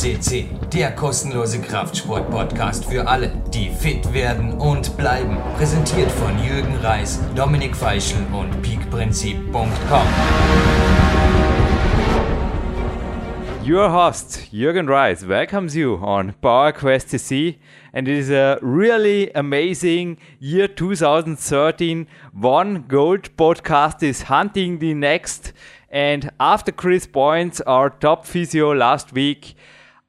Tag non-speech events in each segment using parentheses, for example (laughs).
CC, der kostenlose Kraftsport-Podcast für alle, die fit werden und bleiben. Präsentiert von Jürgen Reis, Dominik Feischl und peakprinzip.com. Your host, Jürgen Reis, welcomes you on Power Quest CC, and it is a really amazing year 2013. One gold podcast is hunting the next. And after Chris Points, our top physio last week,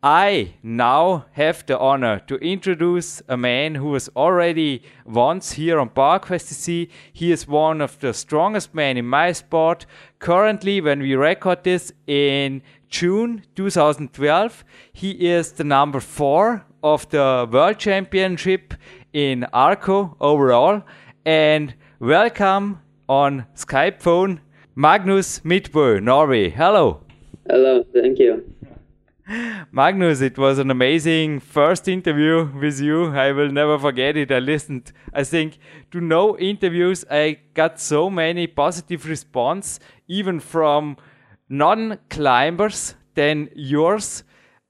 I now have the honor to introduce a man who was already once here on PowerQuest. He is one of the strongest men in my sport. Currently, when we record this in June 2012, he is the number four of the World Championship in Arco overall. And welcome on Skype phone, Magnus Midtbø, Norway. Hello. Hello, thank you. (laughs) Magnus, it was an amazing first interview with you. I will never forget it. I listened, I think, to no interviews. I got so many positive response, even from non-climbers than yours.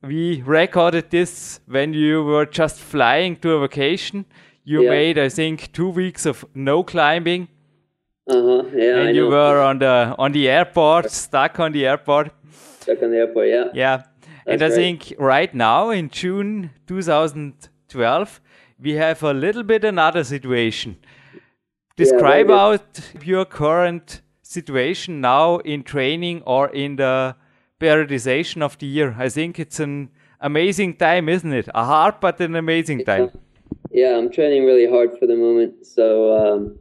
We recorded this when you were just flying to a vacation. You Yeah. made, I think, two weeks of no climbing, Uh huh. Yeah. I and you know. were on the on the airport, stuck on the airport. stuck on the airport. Yeah. Yeah. And I think right now in June 2012, we have a little bit another situation. Describe very out your current situation now in training or in the periodization of the year. I think it's an amazing time, isn't it? A hard but an amazing time. Yeah, I'm training really hard for the moment. So um,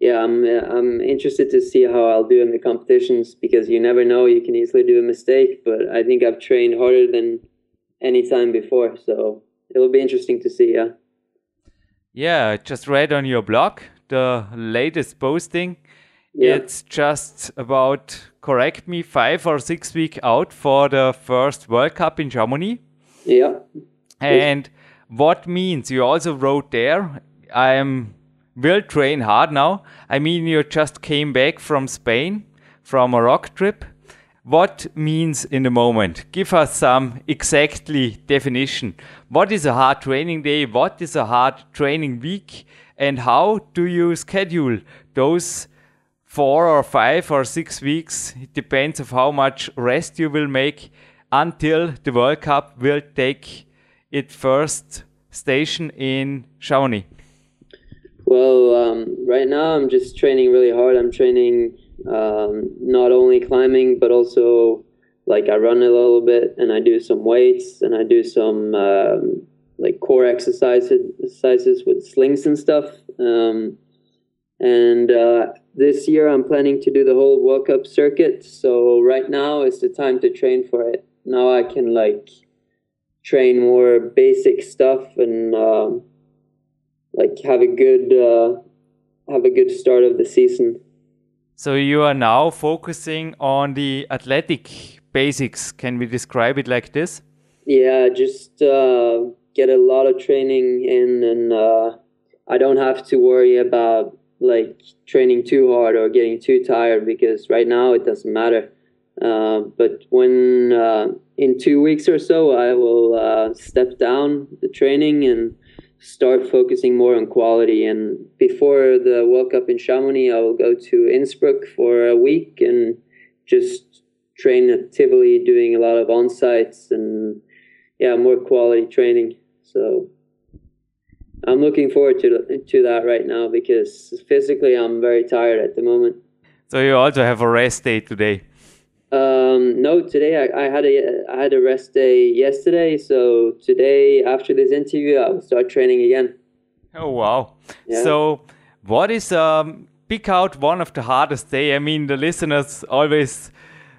yeah, I'm uh, I'm interested to see how I'll do in the competitions because you never know. You can easily do a mistake, but I think I've trained harder than any time before. So it'll be interesting to see. Yeah. Yeah, I just read on your blog the latest posting. Yeah. It's just about, correct me, five or six week out for the first World Cup in Germany. Yeah. And what means you also wrote there, I am will train hard now. I mean, you just came back from Spain from a rock trip. What means in the moment? Give us some exactly definition. What is a hard training day? What is a hard training week? And how do you schedule those four or five or six weeks? It depends of how much rest you will make until the World Cup will take its first station in Chamonix. Well, um, right now I'm just training really hard. I'm training um, not only climbing, but also like I run a little bit and I do some weights and I do some um, like core exercises, exercises with slings and stuff. Um, and uh, this year I'm planning to do the whole World Cup circuit. So right now is the time to train for it. Now I can like train more basic stuff and. Um, like have a good uh, have a good start of the season. So you are now focusing on the athletic basics. Can we describe it like this? Yeah, just uh, get a lot of training in, and uh, I don't have to worry about like training too hard or getting too tired because right now it doesn't matter. Uh, but when uh, in two weeks or so, I will uh, step down the training and start focusing more on quality. And before the World Cup in Chamonix, I will go to Innsbruck for a week and just train at Tivoli, doing a lot of on sites and yeah, more quality training. So I'm looking forward to to that right now because physically I'm very tired at the moment. So you also have a rest day today. Um, no, today I, I had a I had a rest day yesterday, so today after this interview I will start training again. Oh wow! Yeah. So what is um pick out one of the hardest day? I mean, the listeners always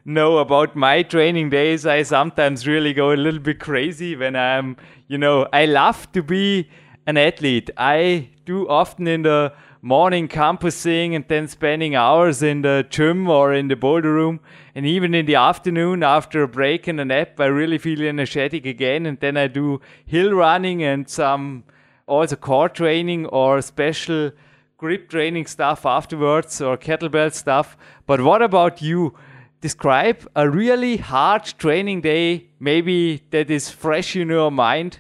know about my training days. I sometimes really go a little bit crazy when I'm, you know, I love to be an athlete. I do often in the morning campusing and then spending hours in the gym or in the boulder room. And even in the afternoon after a break and a nap, I really feel energetic again. And then I do hill running and some also core training or special grip training stuff afterwards or kettlebell stuff. But what about you? describe a really hard training day, maybe that is fresh in your mind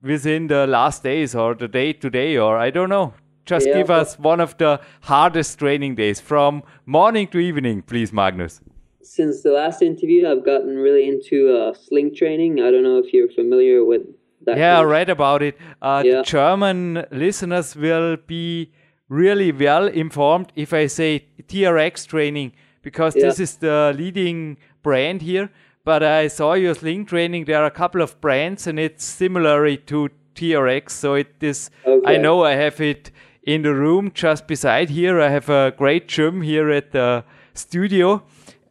within the last days or the day today, or I don't know. Just Yeah, give us one of the hardest training days from morning to evening, please, Magnus. Since the last interview, I've gotten really into uh, sling training. I don't know if you're familiar with that. Yeah, I read about it. Uh, Yeah. German listeners will be really well informed if I say TRX training because Yeah. this is the leading brand here. But I saw your sling training. There are a couple of brands, and it's similar to TRX. So it is. I know I have it in the room just beside here. I have a great gym here at the studio.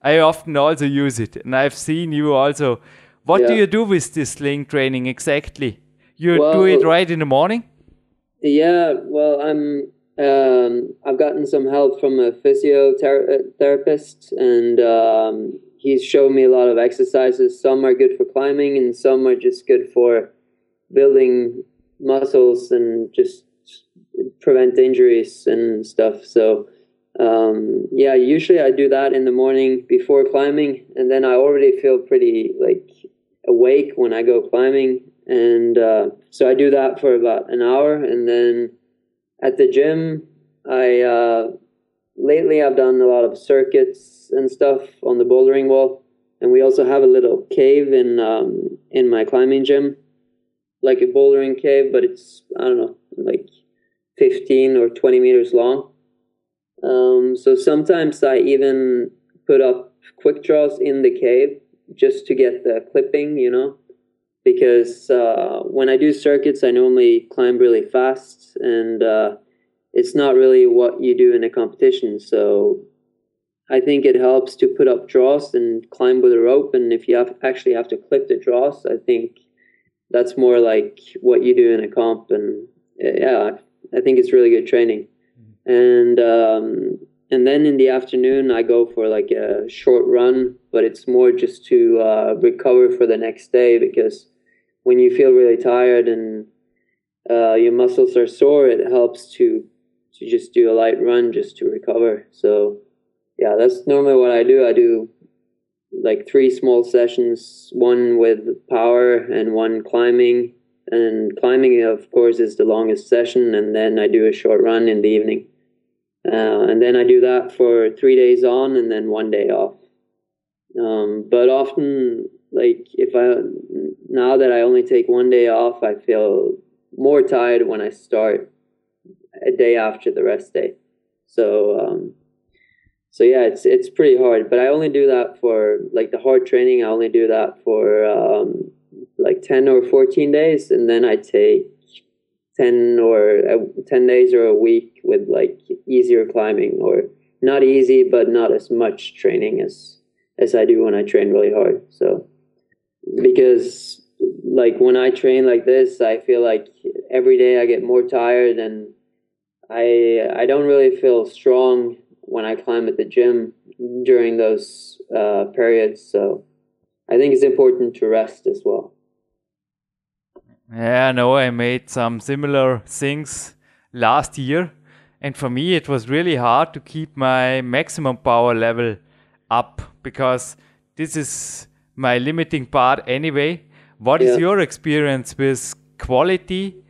I often also use it, and I've seen you also. What do you do with this sling training exactly? You do it right in the morning? Yeah, well, I'm. Um, I've gotten some help from a physiotherapist, and um, he's shown me a lot of exercises. Some are good for climbing, and some are just good for building muscles and just prevent injuries and stuff. So, um, yeah, usually I do that in the morning before climbing, and then I already feel pretty like awake when I go climbing, and uh, so I do that for about an hour, and then at the gym, I uh, lately I've done a lot of circuits and stuff on the bouldering wall, and we also have a little cave in um, in my climbing gym, like a bouldering cave, but it's I don't know like fifteen or twenty meters long. Um, so sometimes I even put up quick draws in the cave just to get the clipping, you know, because uh, when I do circuits, I normally climb really fast, and uh, it's not really what you do in a competition. So I think it helps to put up draws and climb with a rope, and if you have actually have to clip the draws, I think that's more like what you do in a comp, and uh, yeah, I think it's really good training. And um, and then in the afternoon, I go for like a short run, but it's more just to uh, recover for the next day because when you feel really tired and uh, your muscles are sore, it helps to to just do a light run just to recover. So yeah, that's normally what I do. I do like three small sessions, one with power and one climbing. And climbing, of course, is the longest session, and then I do a short run in the evening. Uh, and then I do that for three days on and then one day off. Um, but often, like if I now that I only take one day off, I feel more tired when I start a day after the rest day. So, um, so yeah, it's it's pretty hard. But I only do that for like the hard training. I only do that for um, like ten or fourteen days, and then I take 10 or uh, 10 days or a week with like easier climbing or not easy but not as much training as as I do when I train really hard. So because like when I train like this I feel like every day I get more tired and I I don't really feel strong when I climb at the gym during those uh, periods so I think it's important to rest as well Yeah, no, I made some similar things last year. And for me, it was really hard to keep my maximum power level up because this is my limiting part anyway. What is Yeah. your experience with quality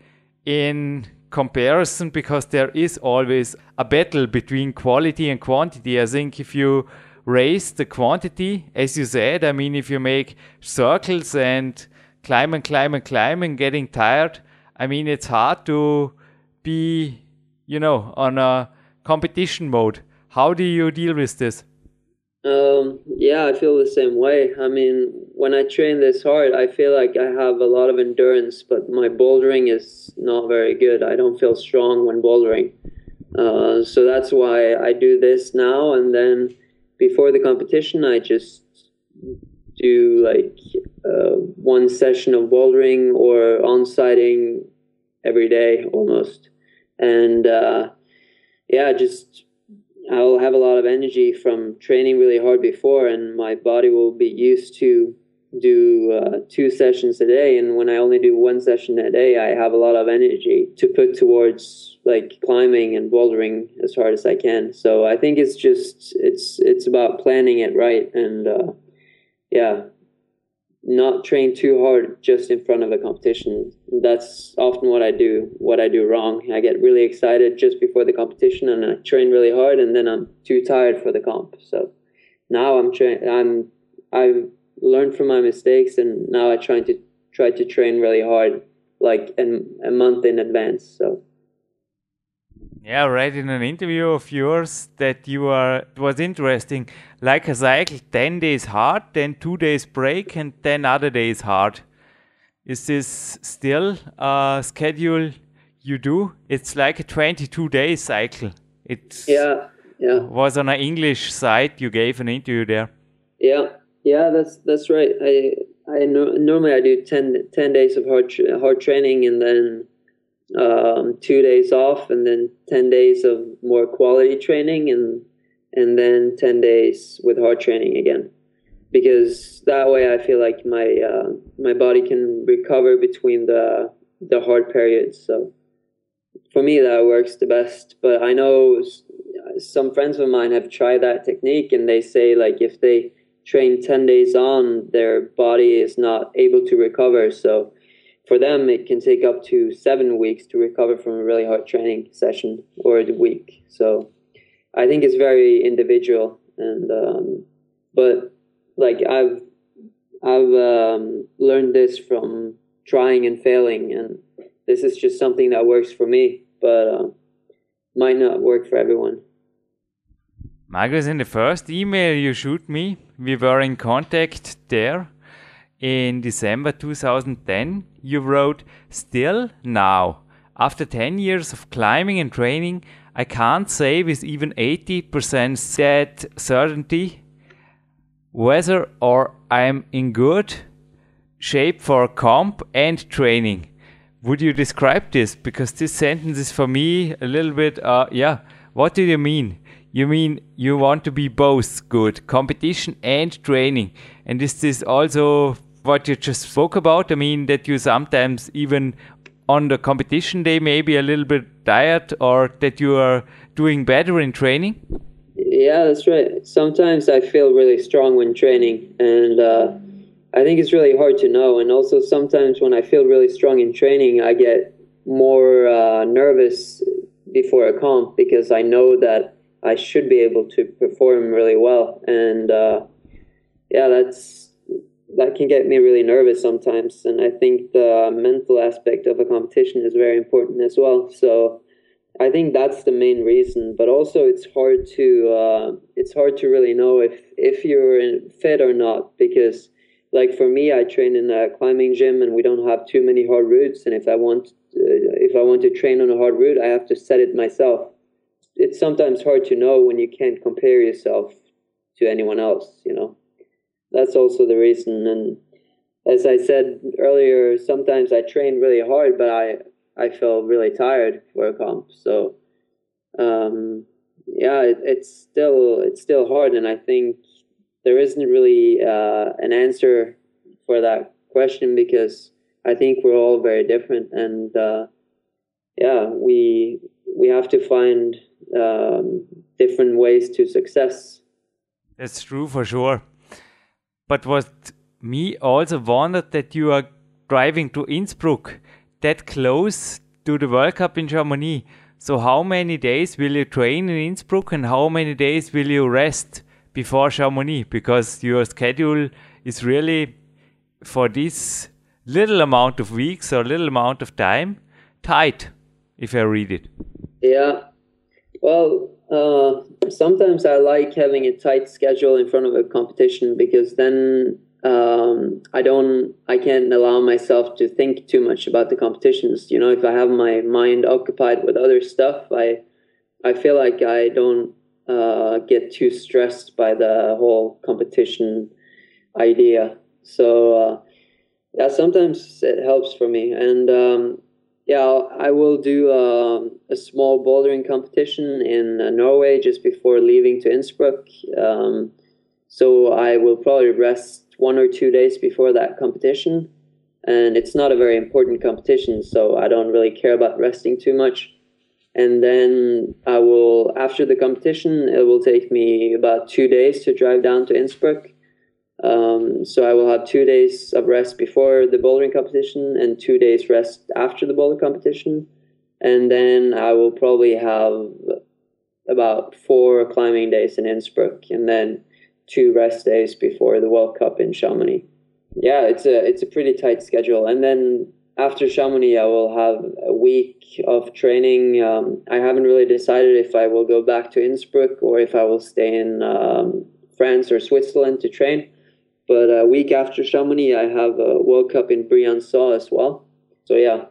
in comparison? Because there is always a battle between quality and quantity. I think if you raise the quantity, as you said, I mean, if you make circles and climb and climb and climb and getting tired, I mean, it's hard to be, you know, on a competition mode. How do you deal with this? Um, yeah, I feel the same way. I mean, when I train this hard, I feel like I have a lot of endurance, but my bouldering is not very good. I don't feel strong when bouldering. Uh, so that's why I do this now. And then before the competition, I just do like uh, one session of bouldering or on sighting every day almost. And uh, yeah, just I'll have a lot of energy from training really hard before, and my body will be used to do uh, two sessions a day, and when I only do one session a day, I have a lot of energy to put towards like climbing and bouldering as hard as I can. So I think it's just it's it's about planning it right, and uh, yeah, not train too hard just in front of a competition. That's often what I do. What I do wrong. I get really excited just before the competition, and I train really hard, and then I'm too tired for the comp. So now I'm train. I'm I've learned from my mistakes, and now I try to try to train really hard, like in, a month in advance. So. Yeah, I read in an interview of yours that you are it was interesting, like a cycle, ten days hard, then two days break, and then other days hard. Is this still a schedule you do? It's like a twenty-two day cycle. It yeah, yeah. Was on an English site you gave an interview there. Yeah, yeah, that's that's right. I I no, normally I do 10, 10 days of hard tra- hard training and then um, two days off and then ten days of more quality training and and then ten days with hard training again because that way I feel like my uh, my body can recover between the the hard periods. So for me that works the best. But I know some friends of mine have tried that technique and they say like if they train 10 days on, their body is not able to recover. So for them, it can take up to seven weeks to recover from a really hard training session or a week. So I think it's very individual. And, um, but like I've, I've um, learned this from trying and failing. And this is just something that works for me, but uh, might not work for everyone. Magnus, in the first email you shoot me, we were in contact there. In December 2010, you wrote, Still now, after 10 years of climbing and training, I can't say with even 80% set certainty whether or I'm in good shape for comp and training. Would you describe this? Because this sentence is for me a little bit, uh, yeah, what do you mean? You mean you want to be both good, competition and training. And this is this also what you just spoke about? I mean, that you sometimes even on the competition day maybe a little bit tired or that you are doing better in training? Yeah, that's right. Sometimes I feel really strong when training, and uh, I think it's really hard to know. And also, sometimes when I feel really strong in training, I get more uh, nervous before a comp because I know that I should be able to perform really well. And uh, yeah, that's that can get me really nervous sometimes. And I think the mental aspect of a competition is very important as well. So I think that's the main reason. But also, it's hard to uh, it's hard to really know if if you're fit or not because. Like for me, I train in a climbing gym, and we don't have too many hard routes. And if I want, uh, if I want to train on a hard route, I have to set it myself it's sometimes hard to know when you can't compare yourself to anyone else you know? That's also the reason and as i said earlier sometimes i train really hard but i i feel really tired for a comp so um, yeah it, it's still it's still hard and i think there isn't really uh, an answer for that question because i think we're all very different and uh, yeah we we have to find um, different ways to success. That's true for sure. But what me also wondered that you are driving to Innsbruck that close to the World Cup in Germany. So how many days will you train in Innsbruck and how many days will you rest before Chamonix? Because your schedule is really for this little amount of weeks or little amount of time tight, if I read it. Yeah, well, uh, sometimes I like having a tight schedule in front of a competition because then um, I don't, I can't allow myself to think too much about the competitions. You know, if I have my mind occupied with other stuff, I, I feel like I don't uh, get too stressed by the whole competition idea. So, uh, yeah, sometimes it helps for me, and um, yeah, I will do um, a small bouldering competition in uh, Norway just before leaving to Innsbruck. Um, so I will probably rest one or two days before that competition, and it's not a very important competition, so I don't really care about resting too much. And then I will, after the competition, it will take me about two days to drive down to Innsbruck. Um, so I will have two days of rest before the bouldering competition and two days rest after the boulder competition. And then I will probably have about four climbing days in Innsbruck and then two rest days before the World Cup in Chamonix. Yeah, it's a it's a pretty tight schedule. And then after Chamonix, I will have a week of training. Um, I haven't really decided if I will go back to Innsbruck or if I will stay in um, France or Switzerland to train. But a week after Chamonix, I have a World Cup in Briançon as well. So yeah,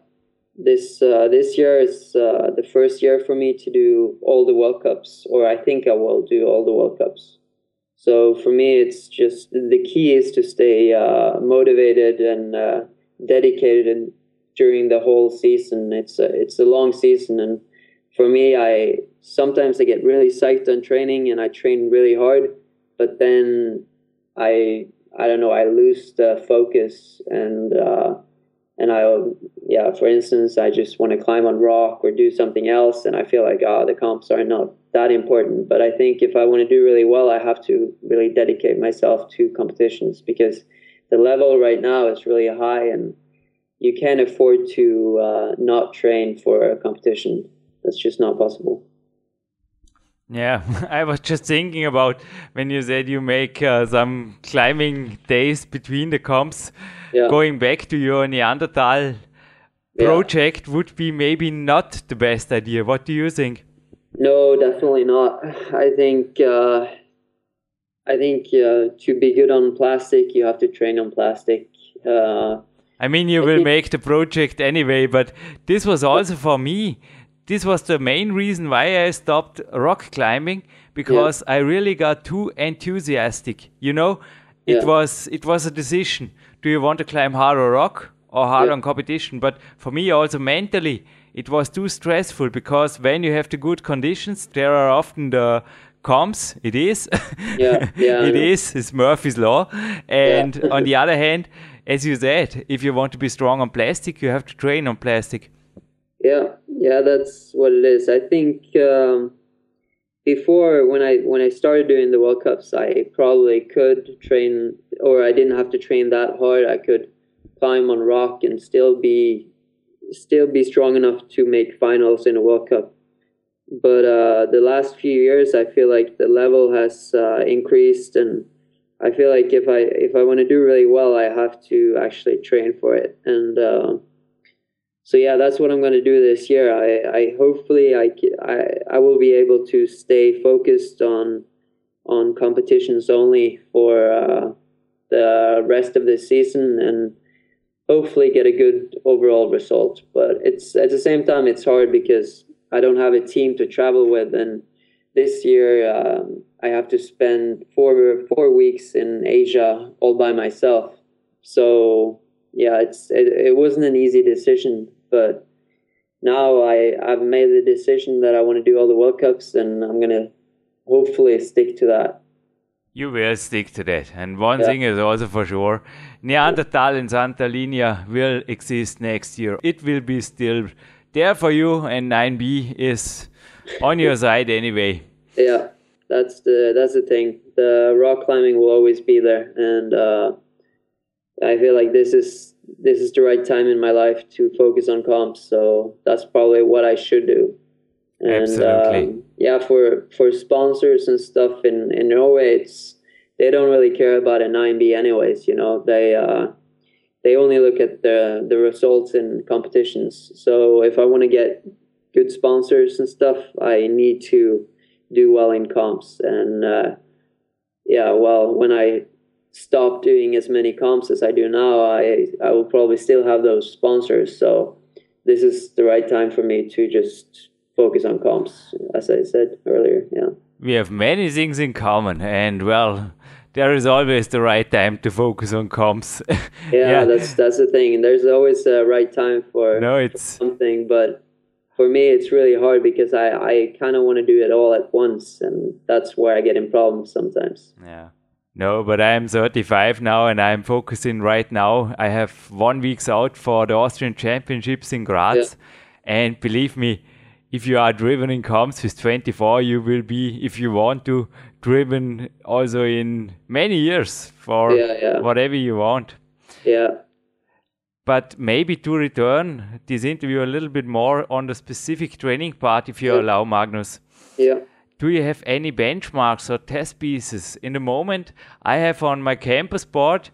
this uh, this year is uh, the first year for me to do all the World Cups, or I think I will do all the World Cups. So for me, it's just the key is to stay uh, motivated and uh, dedicated and during the whole season. It's a, it's a long season, and for me, I sometimes I get really psyched on training and I train really hard, but then I I don't know I lose the focus and uh, and I yeah for instance I just want to climb on rock or do something else and I feel like ah oh, the comps are not that important. But I think if I want to do really well, I have to really dedicate myself to competitions because the level right now is really high and you can't afford to uh, not train for a competition. That's just not possible. Yeah, (laughs) I was just thinking about when you said you make uh, some climbing days between the comps. Yeah. Going back to your Neanderthal yeah. project would be maybe not the best idea. What do you think? No, definitely not. I think uh, I think uh, to be good on plastic, you have to train on plastic. Uh, I mean, you will make the project anyway, but this was also for me. This was the main reason why I stopped rock climbing because yeah. I really got too enthusiastic. You know, it yeah. was it was a decision. Do you want to climb hard or rock or hard yeah. on competition? But for me, also mentally, it was too stressful because when you have the good conditions, there are often the comps. It is, yeah, (laughs) yeah, it is. It's Murphy's law. And on the other hand as you said, if you want to be strong on plastic, you have to train on plastic. Yeah, yeah, that's what it is. I think um, before when I when I started doing the World Cups, I probably could train, or I didn't have to train that hard. I could climb on rock and still be still be strong enough to make finals in a World Cup. But uh, the last few years, I feel like the level has uh, increased and I feel like if I if I want to do really well, I have to actually train for it, and uh, so yeah, that's what I'm going to do this year. I, I hopefully I, I I will be able to stay focused on on competitions only for uh, the rest of the season and hopefully get a good overall result. But it's at the same time it's hard because I don't have a team to travel with and this year um, I have to spend four four weeks in Asia all by myself. So yeah, it's it, it wasn't an easy decision, but now I I've made the decision that I want to do all the World Cups, and I'm gonna hopefully stick to that. You will stick to that. And one yeah. thing is also for sure Neanderthal in Santa Linya will exist next year. It will be still there for you, and 9B is on your (laughs) side anyway. Yeah, that's the that's the thing. The rock climbing will always be there, and uh, I feel like this is this is the right time in my life to focus on comps. So that's probably what I should do. And Absolutely. Um, yeah, for for sponsors and stuff in in Norway, it's they don't really care about a 9B anyways. You know, they uh, they only look at the the results in competitions. So if I want to get good sponsors and stuff, I need to do well in comps. And uh, yeah, well, when I stop doing as many comps as I do now, I I will probably still have those sponsors. So this is the right time for me to just focus on comps, as I said earlier. Yeah, we have many things in common, and well. There is always the right time to focus on comps. (laughs) yeah, yeah, that's that's the thing. And there's always a right time for, no, it's for something, but for me, it's really hard because I, I kind of want to do it all at once, and that's where I get in problems sometimes. Yeah. No, but I am 35 now and I'm focusing right now. I have one week's out for the Austrian Championships in Graz. Yeah. And believe me, if you are driven in comps with 24, you will be, if you want to, driven also in many years for yeah, yeah. whatever you want. Yeah. But maybe to return this interview a little bit more on the specific training part, if you allow, Magnus. Yeah do you have any benchmarks or test pieces? In the moment i have on my campus board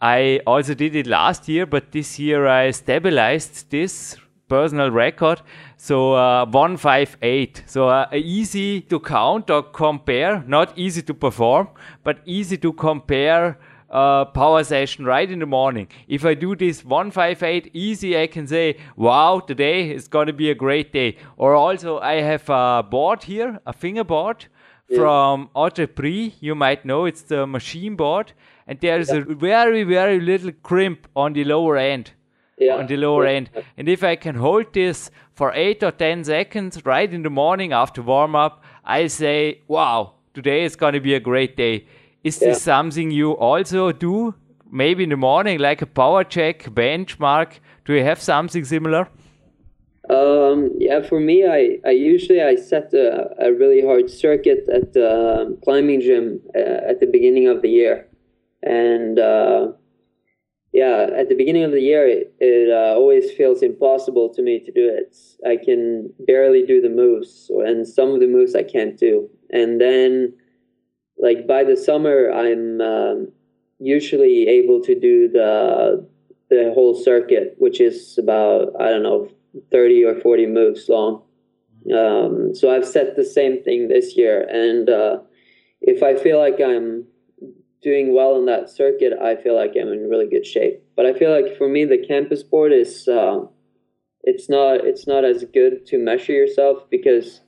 i also did it last year but this year i stabilized this personal record. So uh, 158 so uh, easy to count or compare not easy to perform but easy to compare uh, power session right in the morning. If I do this 158 easy, I can say, wow, today is going to be a great day. Or also, I have a board here, a fingerboard yeah. from Entre-Prises. You might know it's the machine board. And there's yeah. a very, very little crimp on the lower end. Yeah. On the lower end. And if I can hold this for 8 or 10 seconds right in the morning after warm up, I say, wow, today is going to be a great day is yeah. this something you also do? Maybe in the morning, like a power check benchmark. Do you have something similar? Um, yeah, for me, I, I usually I set a, a really hard circuit at the climbing gym uh, at the beginning of the year, and uh, yeah, at the beginning of the year, it, it uh, always feels impossible to me to do it. I can barely do the moves, and some of the moves I can't do, and then like by the summer, I'm um, usually able to do the the whole circuit, which is about I don't know thirty or forty moves long. Um, so I've set the same thing this year, and uh, if I feel like I'm doing well in that circuit, I feel like I'm in really good shape. But I feel like for me, the campus board is uh, it's not it's not as good to measure yourself because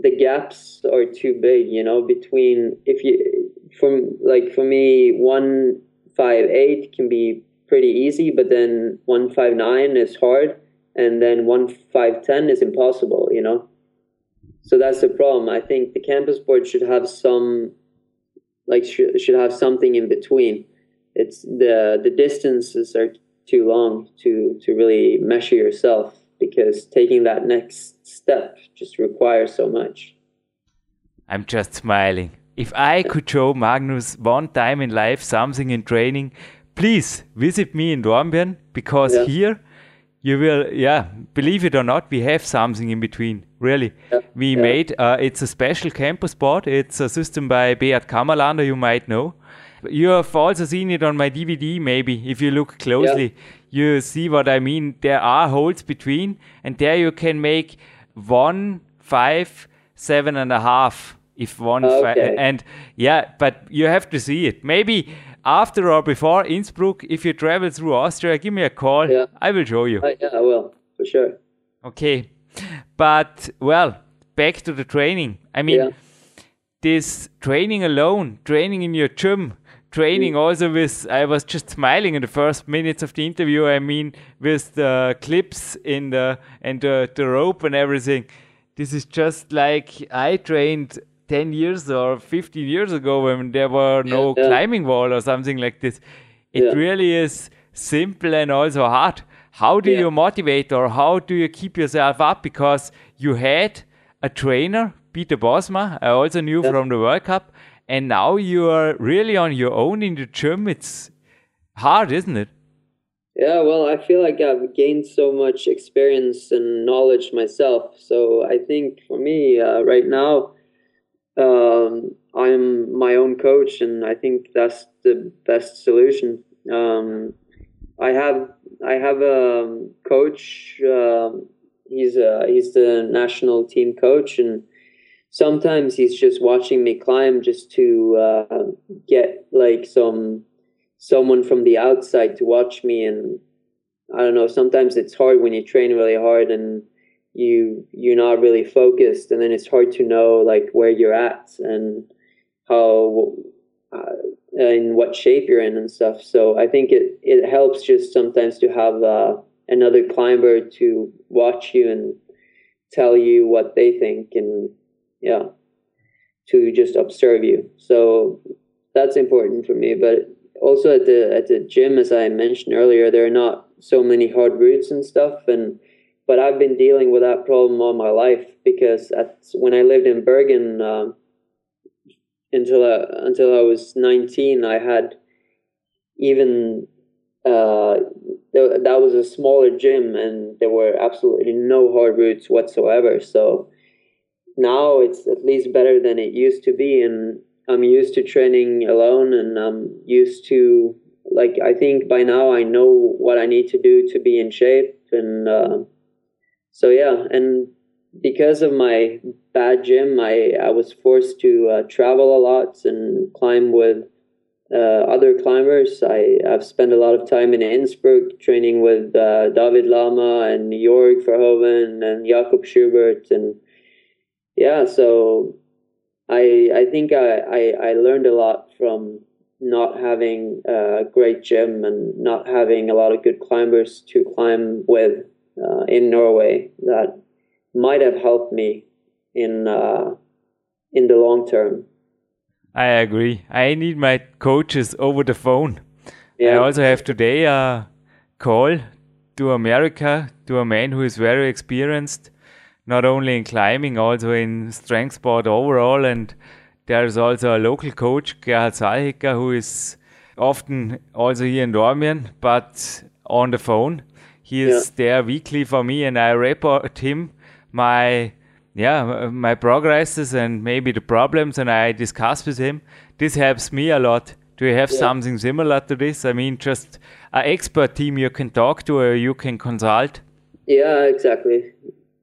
the gaps are too big, you know, between if you from like for me one five eight can be pretty easy, but then one five nine is hard, and then one five ten is impossible, you know. So that's the problem. I think the campus board should have some like should should have something in between. It's the the distances are too long to to really measure yourself because taking that next step just requires so much. I'm just smiling. If I could show Magnus one time in life something in training, please visit me in Dornbirn because yeah. here you will, yeah, believe it or not, we have something in between. Really, yeah. we yeah. made uh, it's a special campus board. It's a system by Beat Kammerlander, you might know. You have also seen it on my DVD, maybe if you look closely you see what I mean. There are holes between, and there you can make one, five, seven and a half. If one, okay. and yeah, but you have to see it. Maybe after or before Innsbruck, if you travel through Austria, give me a call. Yeah. I will show you. Uh, yeah, I will for sure. Okay, but well, back to the training. I mean, yeah. this training alone, training in your gym, training also with i was just smiling in the first minutes of the interview i mean with the clips in the and the, the rope and everything this is just like i trained 10 years or 15 years ago when there were no yeah. climbing wall or something like this it yeah. really is simple and also hard how do yeah. you motivate or how do you keep yourself up because you had a trainer peter bosma i also knew from the world cup and now you are really on your own in the gym. It's hard, isn't it? Yeah, well, I feel like I've gained so much experience and knowledge myself. So I think for me uh, right now, um, I'm my own coach, and I think that's the best solution. Um, I have I have a coach. Um, he's a, he's the national team coach, and sometimes he's just watching me climb just to uh, get like some someone from the outside to watch me. And i don't know sometimes it's hard when you train really hard and you you're not really focused. And then it's hard to know like where you're at and how uh, and what shape you're in and stuff. So i think it it helps just sometimes to have uh, another climber to watch you and tell you what they think and yeah to just observe you so that's important for me. But also at the at the gym, as I mentioned earlier, there are not so many hard routes and stuff, and but I've been dealing with that problem all my life because at, when I lived in Bergen um, until I, until I was 19, I had even uh, that was a smaller gym and there were absolutely no hard routes whatsoever. So now it's at least better than it used to be, and I'm used to training alone, and I'm used to like I think by now I know what I need to do to be in shape, and uh, so yeah, and because of my bad gym, I I was forced to uh, travel a lot and climb with uh, other climbers. I, I've spent a lot of time in Innsbruck training with uh, David Lama and Jorg Verhoeven and Jakob Schubert. And yeah, so I, I think I, I, I learned a lot from not having a great gym and not having a lot of good climbers to climb with uh, in Norway that might have helped me in uh, in the long term. I agree. I need my coaches over the phone. Yeah. I also have today a call to America to a man who is very experienced, not only in climbing, also in strength sport overall. And there's also a local coach, Gerhard Salhicker, who is often also here in Dornbirn, but on the phone. He is yeah. there weekly for me, and I report him my yeah my progresses and maybe the problems and i discuss with him this helps me a lot do you have yeah. something similar to this i mean just an expert team you can talk to or you can consult yeah exactly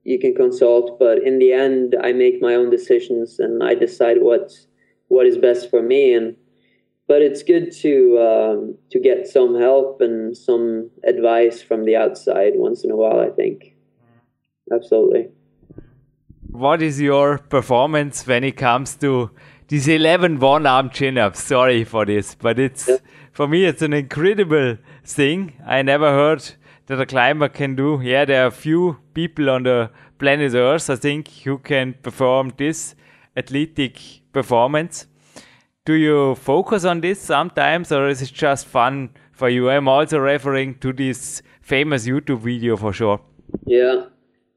you can consult but in the end i make my own decisions and i decide what what is best for me and but it's good to um, to get some help and some advice from the outside once in a while i think absolutely what is your performance when it comes to these 11 one arm chin ups? Sorry for this, but it's for me, it's an incredible thing. I never heard that a climber can do. Yeah, there are few people on the planet Earth, I think, who can perform this athletic performance. Do you focus on this sometimes, or is it just fun for you? I'm also referring to this famous YouTube video for sure. Yeah,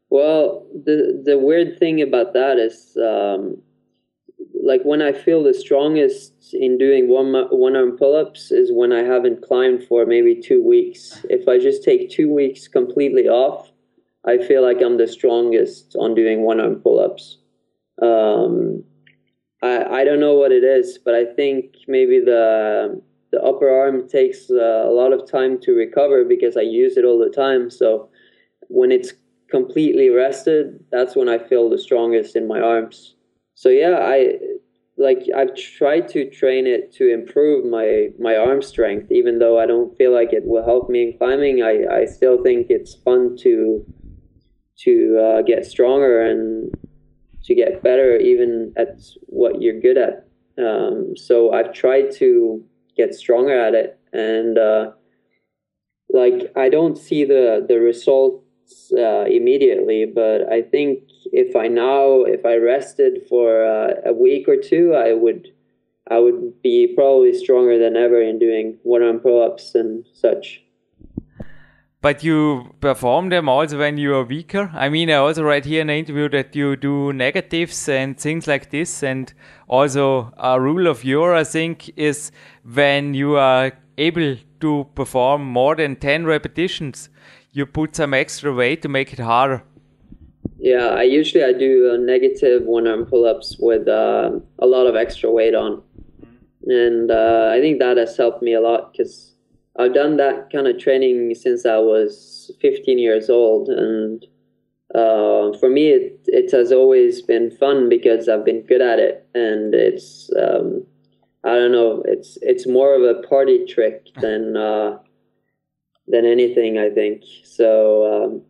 well, the the weird thing about that is, um, like when I feel the strongest in doing one one arm pull ups is when I haven't climbed for maybe two weeks. If I just take two weeks completely off, I feel like I'm the strongest on doing one arm pull ups. Um, I I don't know what it is, but I think maybe the the upper arm takes a lot of time to recover because I use it all the time. So when it's completely rested, that's when I feel the strongest in my arms. So yeah, I like I've tried to train it to improve my my arm strength, even though I don't feel like it will help me in climbing. I I still think it's fun to to uh, get stronger and to get better, even at what you're good at. Um, so I've tried to get stronger at it, and uh, like I don't see the the results uh, immediately, but I think if I now if I rested for uh, a week or two, I would I would be probably stronger than ever in doing one arm pull ups and such. But you perform them also when you are weaker. I mean, I also read here in an interview that you do negatives and things like this. And also, a rule of your, I think, is when you are able to perform more than 10 repetitions, you put some extra weight to make it harder. Yeah, I usually I do a negative one arm pull ups with uh, a lot of extra weight on, and uh, I think that has helped me a lot because I've done that kind of training since I was 15 years old, and uh, for me it it has always been fun because I've been good at it, and it's um, I don't know, it's it's more of a party trick than uh, than anything, I think. So um,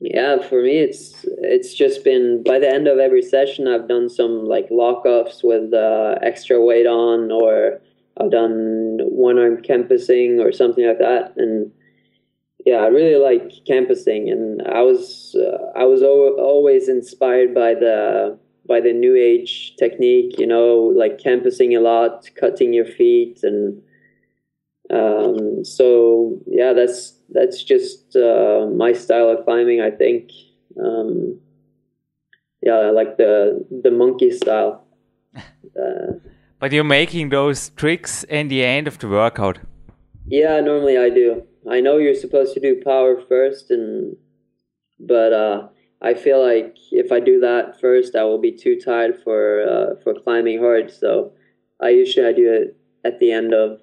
yeah, for me, it's it's just been by the end of every session, I've done some like lockups with uh, extra weight on, or I've done one arm campusing or something like that, and yeah, I really like campusing, and I was uh, I was o- always inspired by the by the new age technique, you know, like campusing a lot, cutting your feet, and um, so yeah, that's that's just uh, my style of climbing. I think, um, yeah, I like the the monkey style. (laughs) Uh, but you're making those tricks in the end of the workout. Yeah, normally I do. I know you're supposed to do power first, and but uh, I feel like if I do that first, I will be too tired for uh, for climbing hard. So I usually I do it at the end of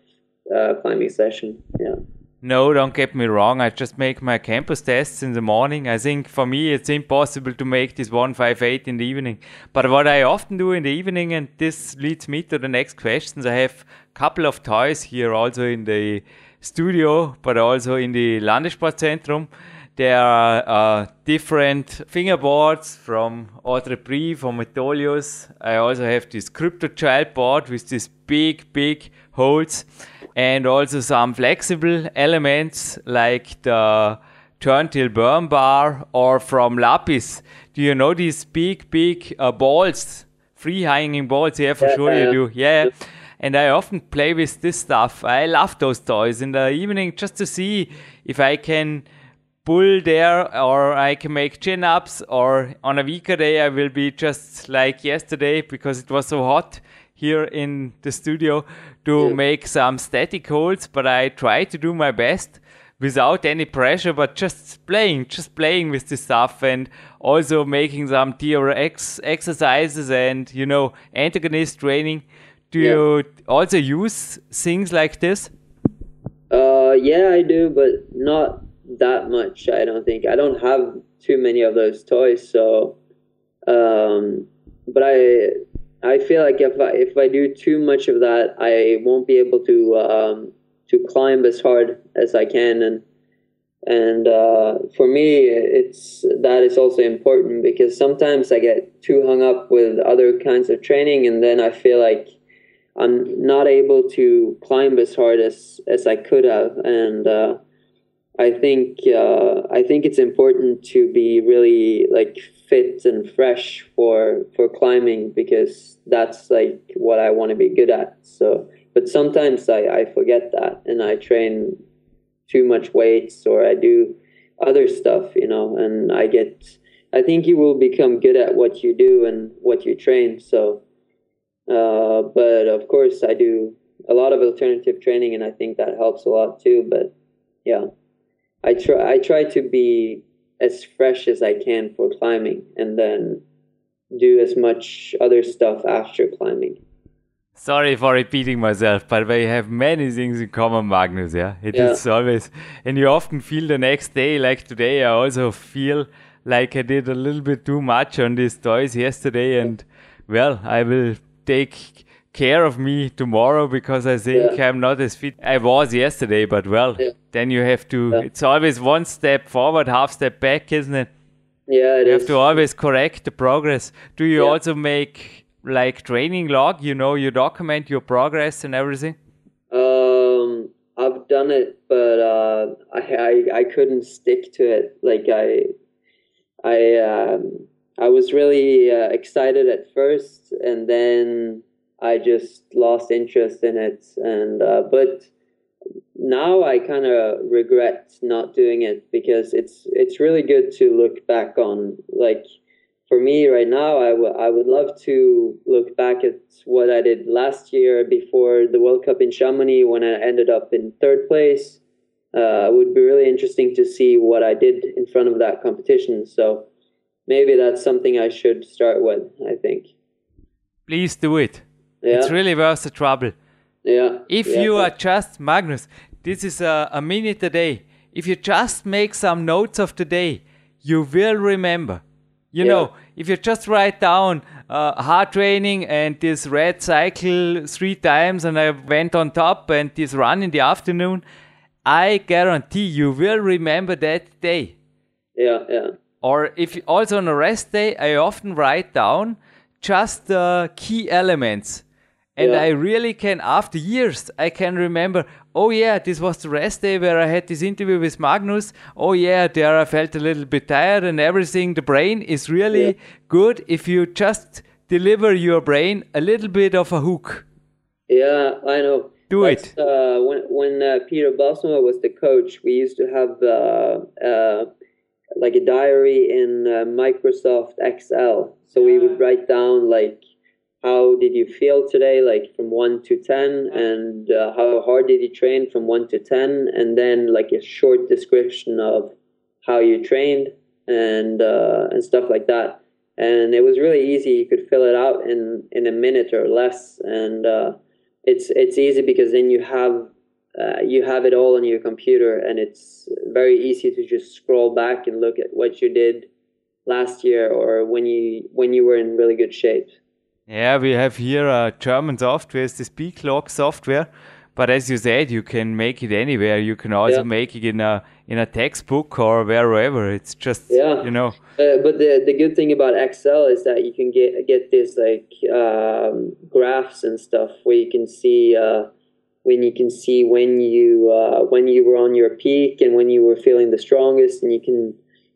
uh, climbing session. Yeah. No, don't get me wrong. I just make my campus tests in the morning. I think for me it's impossible to make this 158 in the evening. But what I often do in the evening, and this leads me to the next questions, I have a couple of toys here also in the studio, but also in the Landessportzentrum. There are uh, different fingerboards from Audrey from Metolius. I also have this Crypto Child board with these big, big holes and also some flexible elements like the turn-till burn bar or from Lapis. Do you know these big, big uh, balls, free hanging balls? Yeah, for yeah, sure yeah. you do. Yeah. And I often play with this stuff. I love those toys in the evening just to see if I can pull there or I can make chin ups or on a weaker day I will be just like yesterday because it was so hot here in the studio to yeah. make some static holds, but I try to do my best without any pressure, but just playing, just playing with this stuff and also making some TRX exercises and, you know, antagonist training. Do yeah. you also use things like this? Uh, yeah, I do, but not that much. I don't think I don't have too many of those toys, so um, but I I feel like if I, if I do too much of that, I won't be able to um, to climb as hard as I can, and and uh, for me, it's that is also important because sometimes I get too hung up with other kinds of training, and then I feel like I'm not able to climb as hard as as I could have, and uh, I think uh, I think it's important to be really like fit and fresh for for climbing because that's like what I want to be good at. So, but sometimes I, I forget that and I train too much weights or I do other stuff, you know, and I get. I think you will become good at what you do and what you train. So, uh, but of course, I do a lot of alternative training, and I think that helps a lot too. But yeah, I try. I try to be as fresh as I can for climbing and then do as much other stuff after climbing. Sorry for repeating myself, but we have many things in common, Magnus. Yeah, it yeah. is always, and you often feel the next day, like today. I also feel like I did a little bit too much on these toys yesterday, and well, I will take care of me tomorrow because I think yeah. I'm not as fit I was yesterday. But well, yeah. then you have to. Yeah. It's always one step forward, half step back, isn't it? Yeah, you is. have to always correct the progress. Do you also make like training log? You know, you document your progress and everything. Um, I've done it, but uh, I, I I couldn't stick to it. Like I, I um, I was really uh, excited at first, and then I just lost interest in it. And uh, but now I kind of regret not doing it because it's it's really good to look back on. Like for me right now, I, w- I would love to look back at what I did last year before the World Cup in Chamonix when I ended up in third place. Uh, it would be really interesting to see what I did in front of that competition. So maybe that's something I should start with. I think. Please do it. Yeah. It's really worth the trouble. Yeah. If yeah. you are just Magnus, this is a, a minute a day. If you just make some notes of the day, you will remember. You yeah. know, if you just write down uh, hard training and this red cycle three times, and I went on top and this run in the afternoon, I guarantee you will remember that day. Yeah, yeah. Or if also on a rest day, I often write down just the key elements And Yeah. I really can, after years, I can remember, oh yeah, this was the rest day where I had this interview with Magnus. Oh yeah, there I felt a little bit tired and everything. The brain is really Yeah. good if you just deliver your brain a little bit of a hook. Yeah, I know. Do That's, it. Uh, when when uh, Peter Bosma was the coach, we used to have uh, uh, like a diary in uh, Microsoft Excel. So we would write down like how did you feel today, like from one to ten, and uh, how hard did you train from one to ten, and then like a short description of how you trained and uh, and stuff like that. And it was really easy. You could fill it out in in a minute or less, and uh, it's it's easy because then you have uh, you have it all on your computer, and it's very easy to just scroll back and look at what you did last year or when you when you were in really good shape. Yeah, we have here a German software, it's the Speak Log software. But as you said, you can make it anywhere. You can also Yeah. make it in a in a textbook or wherever. It's just Yeah. you know. Uh, but the the good thing about Excel is that you can get get this like um, graphs and stuff where you can see uh, when you can see when you uh, when you were on your peak and when you were feeling the strongest, and you can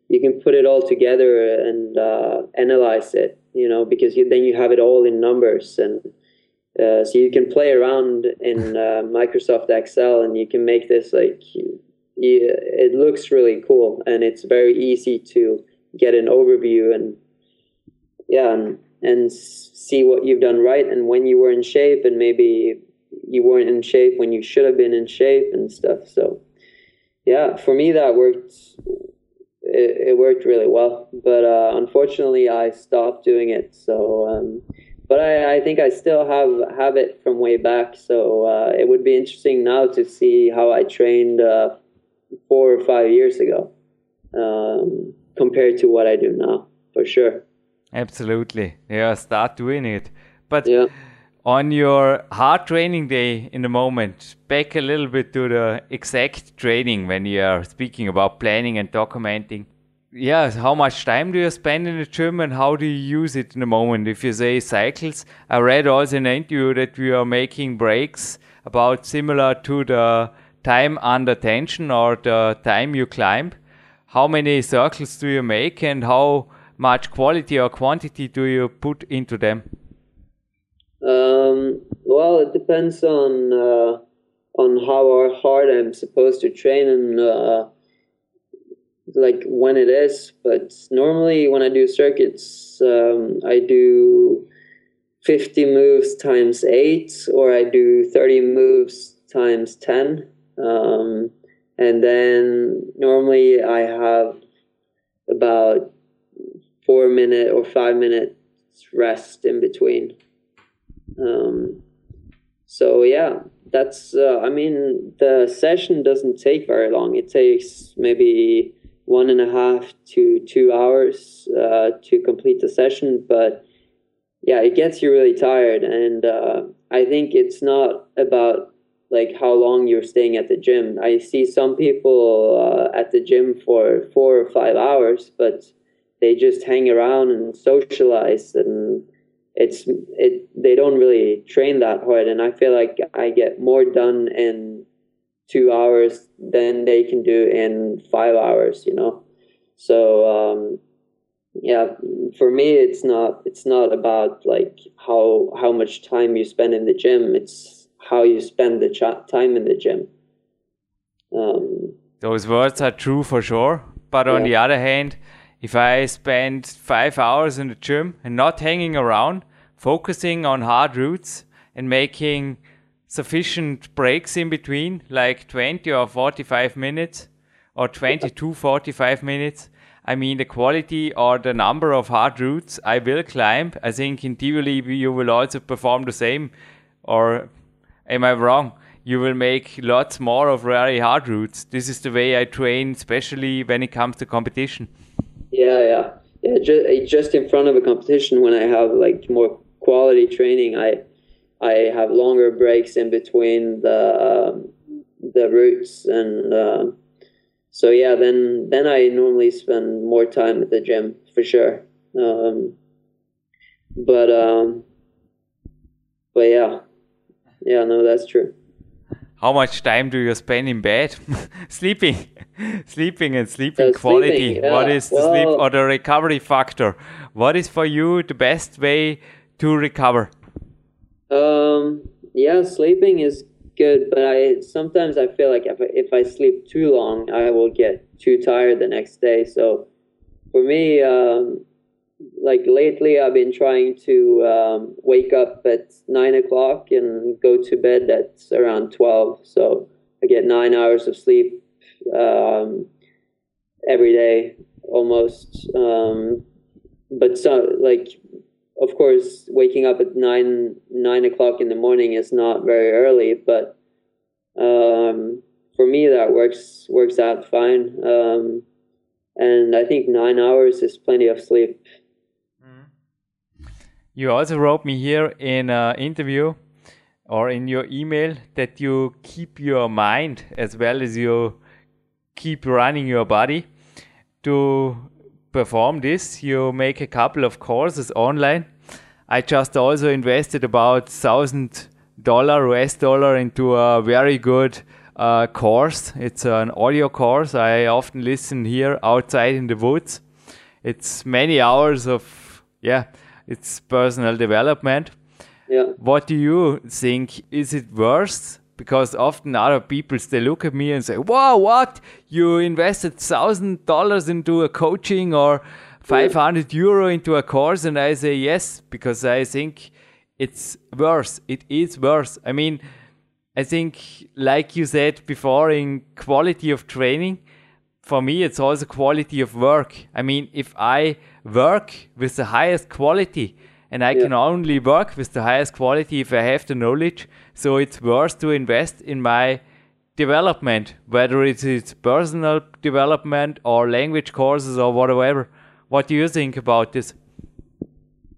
you can put it all together and uh, analyze it. You know, because you, then you have it all in numbers and. Uh, so you can play around in (laughs) uh, Microsoft Excel, and you can make this like you, it looks really cool, and it's very easy to get an overview and yeah and, and see what you've done right and when you were in shape and maybe you weren't in shape when you should have been in shape and stuff so yeah for me that worked it, it worked really well but uh, unfortunately i stopped doing it so um, but I, I think I still have have it from way back. So uh, it would be interesting now to see how I trained uh, four or five years ago um, compared to what I do now, for sure. Absolutely. Yeah, start doing it. But Yeah. On your hard training day in the moment, back a little bit to the exact training when you are speaking about planning and documenting. Yeah, how much time do you spend in the gym and how do you use it in the moment? If you say cycles, I read also in an interview that we are making breaks about similar to the time under tension or the time you climb. How many circles do you make and how much quality or quantity do you put into them? Um, well, it depends on uh, on how hard I'm supposed to train and uh, like when it is. But normally, when I do circuits, um, I do fifty moves times eight, or I do thirty moves times ten. Um, and then normally I have about four minute or five minutes rest in between. Um, so yeah, that's. Uh, I mean, the session doesn't take very long. It takes maybe one and a half to two hours uh, to complete the session, but yeah, it gets you really tired. And uh, I think it's not about like how long you're staying at the gym. I see some people uh, at the gym for four or five hours, but they just hang around and socialize and it's it they don't really train that hard and i feel like i get more done in two hours than they can do in five hours you know so um yeah for me it's not it's not about like how how much time you spend in the gym it's how you spend the ch- time in the gym um Those words are true for sure. But on Yeah. the other hand, if I spend five hours in the gym and not hanging around, focusing on hard routes and making sufficient breaks in between, like 20 or 45 minutes or 20 to 45 minutes, I mean, the quality or the number of hard routes I will climb, I think in Tivoli you will also perform the same. Or am I wrong? You will make lots more of very hard routes. This is the way I train, especially when it comes to competition. Yeah, yeah, yeah. Just, just in front of a competition, when I have like more quality training, I I have longer breaks in between the um, the routes, and um so yeah, then then I normally spend more time at the gym for sure. Um, but um, but yeah, yeah, no, that's true. How much time do you spend in bed? (laughs) sleeping, sleeping, and sleeping uh, quality. Sleeping, yeah. What is the well, sleep or the recovery factor? What is for you the best way to recover? Um, yeah, sleeping is good, but I sometimes I feel like if I, if I sleep too long, I will get too tired the next day. So for me, um, like lately, I've been trying to um, wake up at nine o'clock and go to bed at around twelve. So I get nine hours of sleep um, every day, almost. Um, but so like, of course, waking up at nine nine o'clock in the morning is not very early, but um, for me that works works out fine. Um, and I think nine hours is plenty of sleep you also wrote me here in an interview or in your email that you keep your mind as well as you keep running your body. To perform this you make a couple of courses online. I just also invested about thousand dollar us dollar into a very good uh, course. It's an audio course. I often listen here outside in the woods. It's many hours of yeah it's personal development. Yeah. What do you think? Is it worse? Because often other people they look at me and say, "Wow, what? You invested thousand dollars into a coaching or five hundred euro into a course?" And I say yes because I think it's worse. It is worse. I mean, I think, like you said before, in quality of training, for me, it's also quality of work. I mean, if I work with the highest quality, and I yeah. can only work with the highest quality if I have the knowledge, so it's worth to invest in my development, whether it is personal development or language courses or whatever. What do you think about this?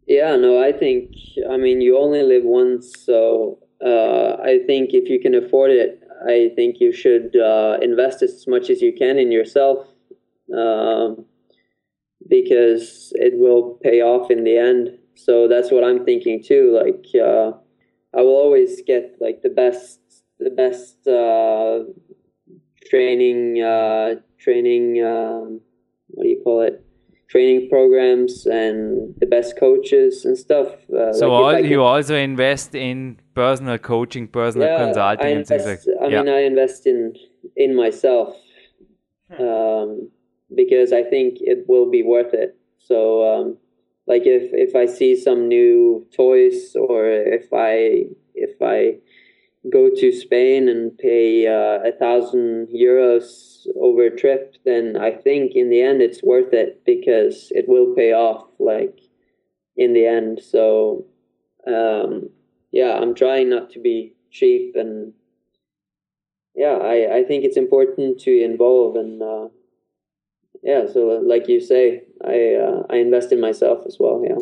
Yeah, no, I think, I mean, you only live once, so uh, I think if you can afford it, I think you should uh, invest as much as you can in yourself um, because it will pay off in the end. So that's what I'm thinking too. Like uh, I will always get like the best, the best uh, training, uh, training. Um, what do you call it? training programs and the best coaches and stuff. Uh, so like all, can, you also invest in personal coaching, personal yeah, consulting, invest, and things like. I yeah. mean, I invest in in myself um, because I think it will be worth it. So, um, like if if I see some new toys or if I if I go to Spain and pay uh, a thousand euros over a trip, then I think in the end it's worth it because it will pay off. Like in the end, so um, yeah, I'm trying not to be cheap and yeah, I, I think it's important to involve and uh, yeah, so like you say, I uh, I invest in myself as well. Yeah,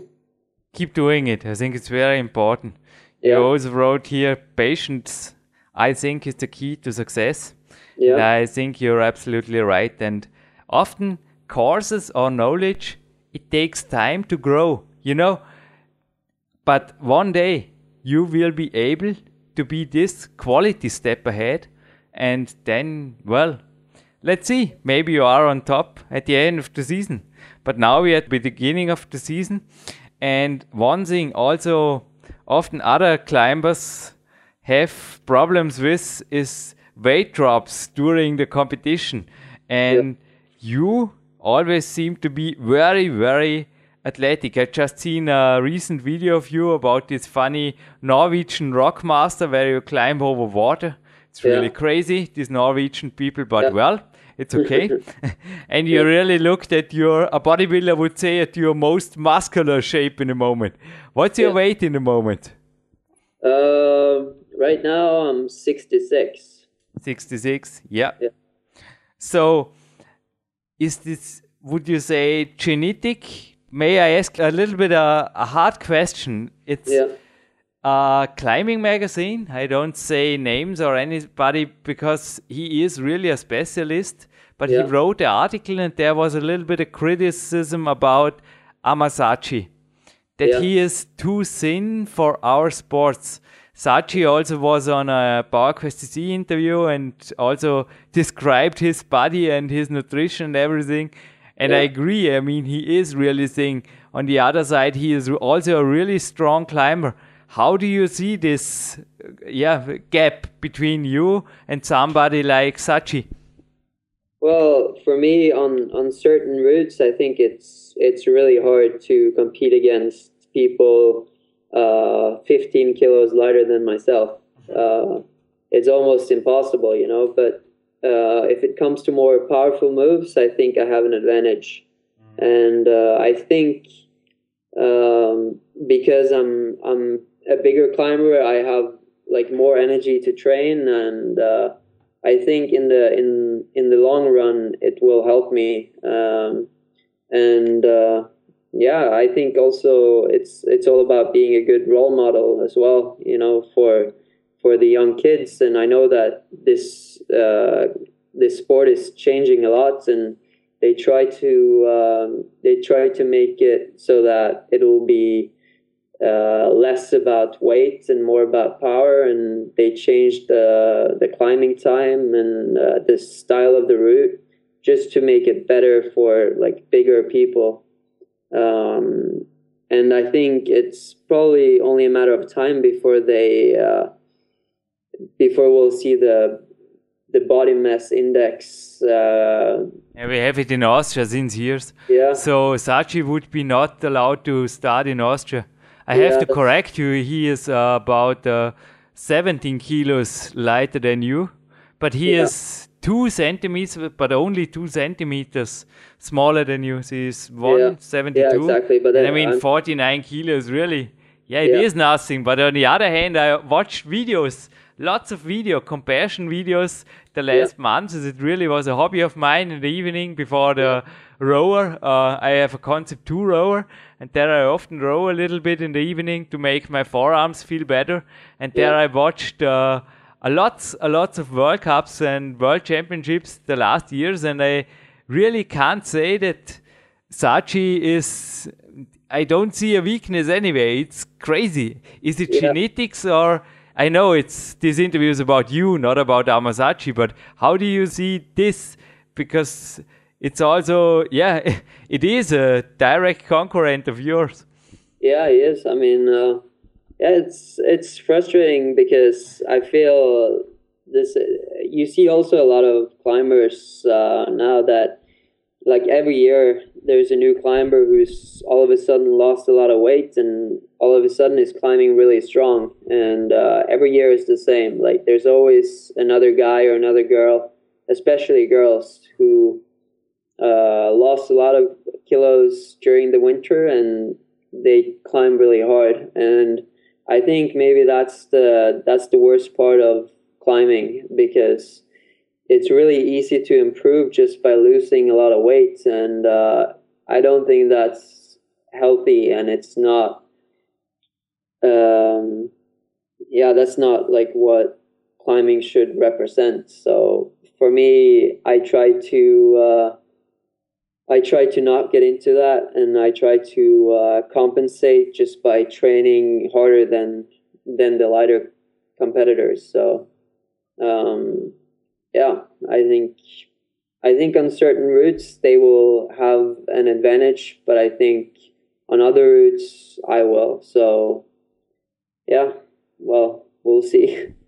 keep doing it. I think it's very important. Yeah. You also wrote here patience, I think, is the key to success. Yeah. And I think you're absolutely right. And often courses or knowledge, it takes time to grow, you know. But one day you will be able to be this quality step ahead. And then, well, let's see. Maybe you are on top at the end of the season. But now we're at the beginning of the season. And one thing also often other climbers have problems with is weight drops during the competition. And you always seem to be very, very athletic. I just seen a recent video of you about this funny Norwegian rock master where you climb over water. It's really yeah. crazy, these Norwegian people, but yeah. well, it's okay. (laughs) and you yeah. really looked at your, a bodybuilder would say, at your most muscular shape in the moment. What's your weight in the moment? Uh, right now I'm 66. 66, yeah. yeah. So, is this, would you say, genetic? May I ask a little bit a, a hard question? It's yeah. A climbing magazine. I don't say names or anybody because he is really a specialist. But yeah. he wrote the article, and there was a little bit of criticism about Amma Sachi that yeah. he is too thin for our sports. Sachi also was on a PowerQuest CC interview and also described his body and his nutrition and everything. And Yeah. I agree. I mean, he is really thin. On the other side, he is also a really strong climber. How do you see this, uh, yeah, gap between you and somebody like Sachi? Well, for me, on on certain routes, I think it's it's really hard to compete against people uh, 15 kilos lighter than myself. Uh, it's almost impossible, you know. But uh, if it comes to more powerful moves, I think I have an advantage, and uh, I think um, because I'm I'm a bigger climber, I have like more energy to train and. Uh, I think in the in in the long run it will help me. Um, and uh, yeah, I think also it's it's all about being a good role model as well. You know, for for the young kids. And I know that this uh, this sport is changing a lot, and they try to um, they try to make it so that it will be uh, less about weight and more about power. And they changed the the climbing time and uh, the style of the route just to make it better for like bigger people. Um, and I think it's probably only a matter of time before they uh, before we'll see the the body mass index. Uh, Yeah, we have it in Austria since years. yeah, So Sachi would be not allowed to start in Austria. I have to correct you. He is uh, about uh, 17 kilos lighter than you, but he Yeah. is two centimeters, but only two centimeters smaller than you. So he's 172. Yeah, exactly, but and I mean, I'm- 49 kilos, really. Yeah, it Yeah. is nothing. But on the other hand, I watched videos, lots of video comparison videos the last months. It really was a hobby of mine in the evening before the rower. Uh, I have a Concept 2 rower, and there I often row a little bit in the evening to make my forearms feel better. And there Yeah. I watched uh, a lots, a lots of World Cups and World Championships the last years, and I really can't say that Sachi is. I don't see a weakness anyway. It's crazy. Is it Yeah. genetics or? I know it's this interview is about you, not about Amma Sachi, but how do you see this? Because it's also, yeah, (laughs) it is a direct concurrent of yours. Yeah, he is. I mean, uh, yeah, it's it's frustrating because I feel this. You see also a lot of climbers uh, now that, like every year, there's a new climber who's all of a sudden lost a lot of weight and all of a sudden is climbing really strong. And uh, every year is the same. Like there's always another guy or another girl, especially girls, who uh, lost a lot of kilos during the winter and they climb really hard. And i think maybe that's the that's the worst part of climbing because it's really easy to improve just by losing a lot of weight. And uh, i don't think that's healthy and it's not um, yeah that's not like what climbing should represent. So for me i try to uh, I try to not get into that, and I try to uh, compensate just by training harder than than the lighter competitors. So, um, yeah, I think I think on certain routes they will have an advantage, but I think on other routes I will. So, yeah, well, we'll see. (laughs)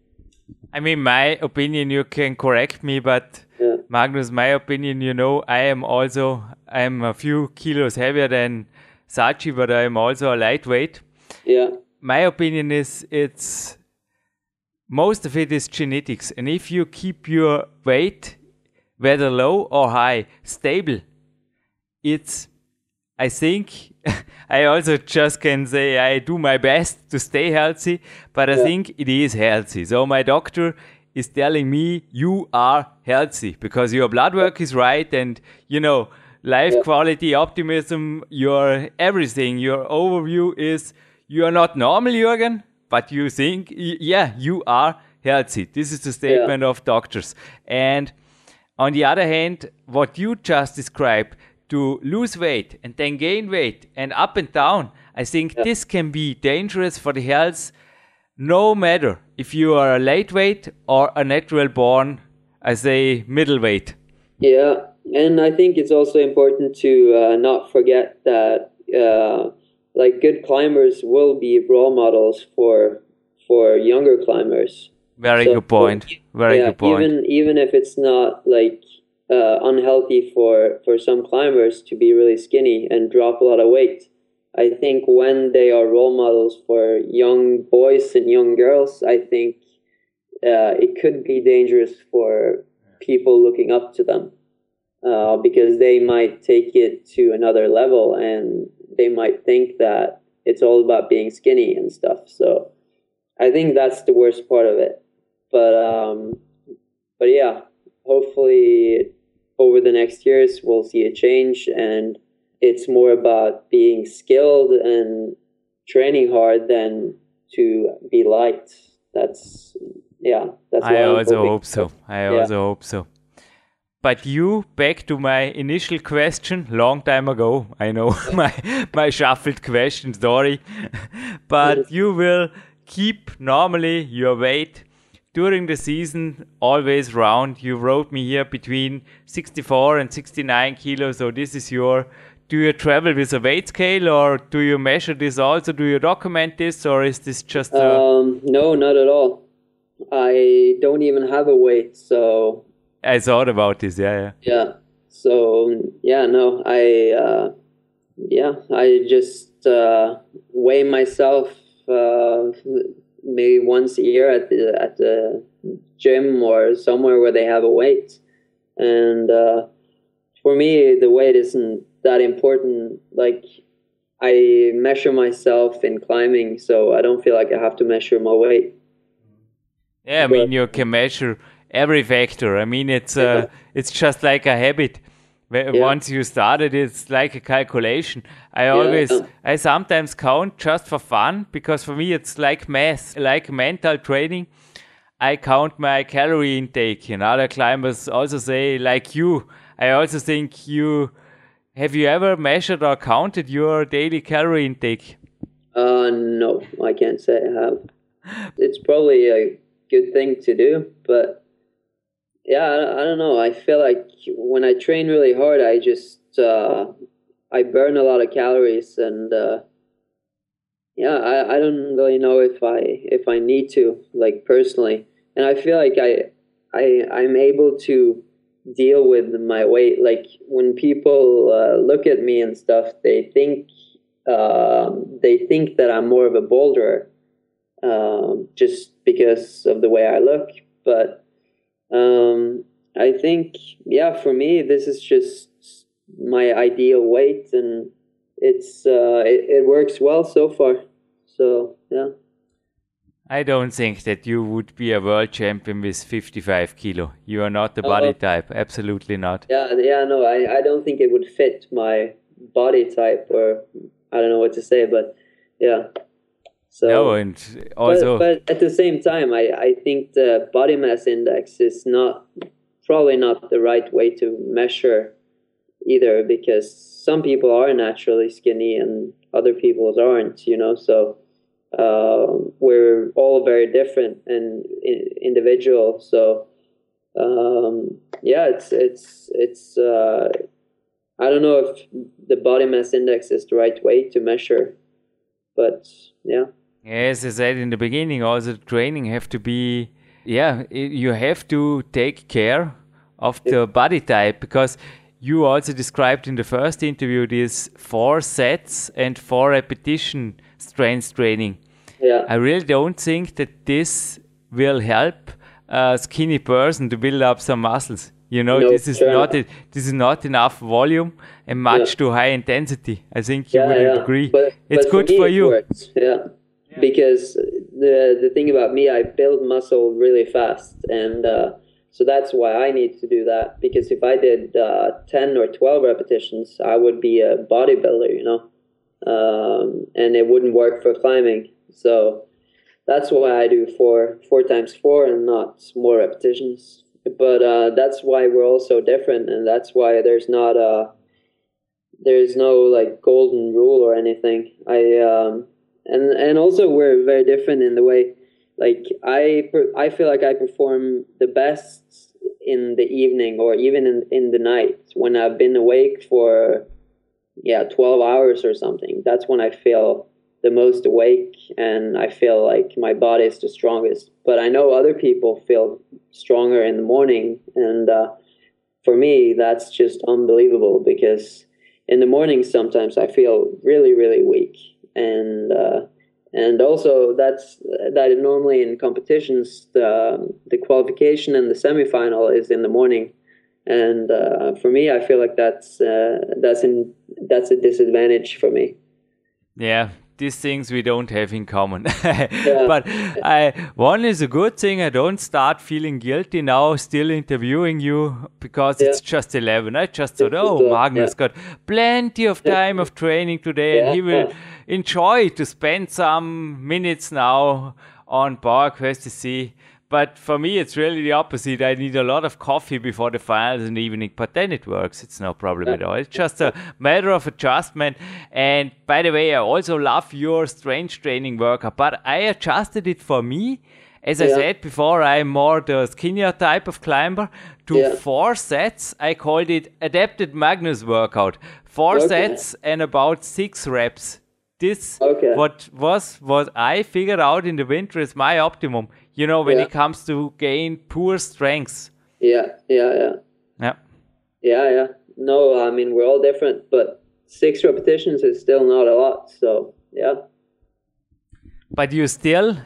I mean, my opinion, you can correct me, but Yeah. Magnus, my opinion, you know, I am also, I am a few kilos heavier than Sachi, but I am also a lightweight. Yeah, my opinion is it's most of it is genetics and if you keep your weight whether low or high stable it's i think (laughs) i also just can say i do my best to stay healthy but i Yeah. think it is healthy. So my doctor is telling me you are healthy because your blood work is right and you know life Yeah. quality optimism your everything your overview is you are not normal jürgen but you think yeah you are healthy. This is the statement of doctors. And on the other hand what you just described to lose weight and then gain weight and up and down i think this can be dangerous for the health no matter if you are a lightweight or a natural born as a middleweight. Yeah, and I think it's also important to uh, not forget that uh, like good climbers will be role models for for younger climbers. Very so, good point. Very yeah, good point. Even even if it's not like uh, unhealthy for for some climbers to be really skinny and drop a lot of weight. I think when they are role models for young boys and young girls, I think uh, it could be dangerous for people looking up to them uh, because they might take it to another level and they might think that it's all about being skinny and stuff. So I think that's the worst part of it. But um, but yeah, hopefully over the next years we'll see a change and it's more about being skilled and training hard than to be liked. That's yeah. That's I also hope so. I yeah. also hope so. But you, back to my initial question, long time ago. I know (laughs) my my shuffled question, sorry, (laughs) but you will keep normally your weight during the season always round. You wrote me here between 64 and 69 kilos. So this is your. Do you travel with a weight scale, or do you measure this also? Do you document this, or is this just? A... Um, no, not at all. I don't even have a weight, so. I thought about this. Yeah, yeah. Yeah. So yeah, no, I. Uh, yeah, I just uh, weigh myself uh, maybe once a year at the at the gym or somewhere where they have a weight. And uh, for me, the weight isn't that important. Like I measure myself in climbing, so I don't feel like I have to measure my weight. Yeah, I mean you can measure every factor. I mean it's uh, it's just like a habit. Yeah. Once you started, it's like a calculation. I always, yeah. I sometimes count just for fun because for me it's like math, like mental training. I count my calorie intake, and other climbers also say, like you. I also think you have you ever measured or counted your daily calorie intake? Uh, no, I can't say I have. It's probably a good thing to do, but yeah, I, I, don't know. I feel like when I train really hard, I just uh, I burn a lot of calories, and uh, yeah, I, I don't really know if I if I need to like personally, and I feel like I I I'm able to deal with my weight. Like when people uh, look at me and stuff, they think uh, they think that I'm more of a boulder, um, just because of the way I look, but um, I think, yeah, for me, this is just my ideal weight, and it's uh, it, it works well so far. So yeah. I don't think that you would be a world champion with 55 kilo. You are not the body uh, type. Absolutely not. Yeah, yeah, no, I, I don't think it would fit my body type, or I don't know what to say, but yeah. So, no, and also, but, but, at the same time, I, I think the body mass index is not probably not the right way to measure either because some people are naturally skinny and other people aren't, you know. So uh, we're all very different and individual. So um, yeah, it's it's it's. Uh, I don't know if the body mass index is the right way to measure, but yeah. As I said in the beginning, also training have to be, yeah, you have to take care of the body type because you also described in the first interview these four sets and four repetition strength training. Yeah. I really don't think that this will help a skinny person to build up some muscles. You know, no, this is not a, this is not enough volume and much yeah. too high intensity. I think you yeah, would yeah. agree. But, it's but good for, for you. Yeah because the the thing about me, I build muscle really fast, and uh, so that's why I need to do that. Because if I did uh, ten or twelve repetitions, I would be a bodybuilder, you know, um, and it wouldn't work for climbing. So that's why I do four four times four and not more repetitions. But uh, that's why we're all so different, and that's why there's not a there's no like golden rule or anything. I um, and and also we're very different in the way like I I feel like I perform the best in the evening or even in in the night when I've been awake for yeah 12 hours or something. That's when I feel the most awake and I feel like my body is the strongest. But I know other people feel stronger in the morning, and uh, for me, that's just unbelievable because in the morning sometimes I feel really really weak and. Uh, and also that's that normally in competitions the the qualification and the semifinal is in the morning and uh, for me i feel like that's uh, that's in that's a disadvantage for me yeah these things we don't have in common. (laughs) yeah. But I, one is a good thing. I don't start feeling guilty now, still interviewing you because yeah. it's just 11. I just thought, oh, Magnus yeah. got plenty of time of training today and he will enjoy to spend some minutes now on PowerQuest to see but for me, it's really the opposite. I need a lot of coffee before the finals in the evening, but then it works. It's no problem at all. It's just a matter of adjustment. And by the way, I also love your strength training workout, but I adjusted it for me. As I said before, I'm more the skinnier type of climber. To yeah. four sets, I called it adapted Magnus workout. Four okay. sets and about six reps this okay. what was what I figured out in the winter is my optimum you know, when yeah. it comes to gain poor strengths. Yeah, yeah, yeah. Yeah. Yeah, yeah. No, I mean, we're all different, but six repetitions is still not a lot. So, yeah. But you still,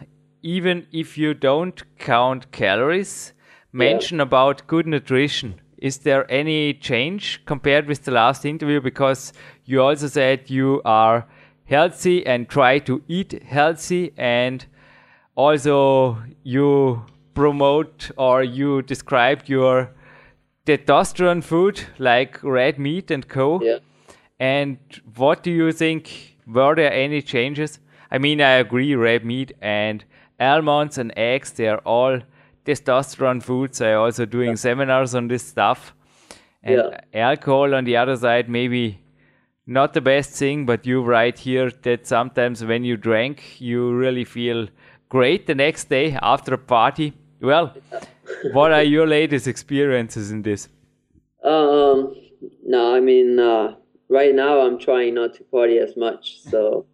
even if you don't count calories, mention yeah. about good nutrition. Is there any change compared with the last interview? Because you also said you are healthy and try to eat healthy and also you promote or you described your testosterone food like red meat and co. Yeah. And what do you think? Were there any changes? I mean, I agree, red meat and almonds and eggs, they are all testosterone foods. I also doing yeah. seminars on this stuff. And yeah. alcohol on the other side, maybe not the best thing, but you write here that sometimes when you drink, you really feel great the next day after a party. Well, what are your latest experiences in this? Um, no, I mean, uh, right now I'm trying not to party as much. So,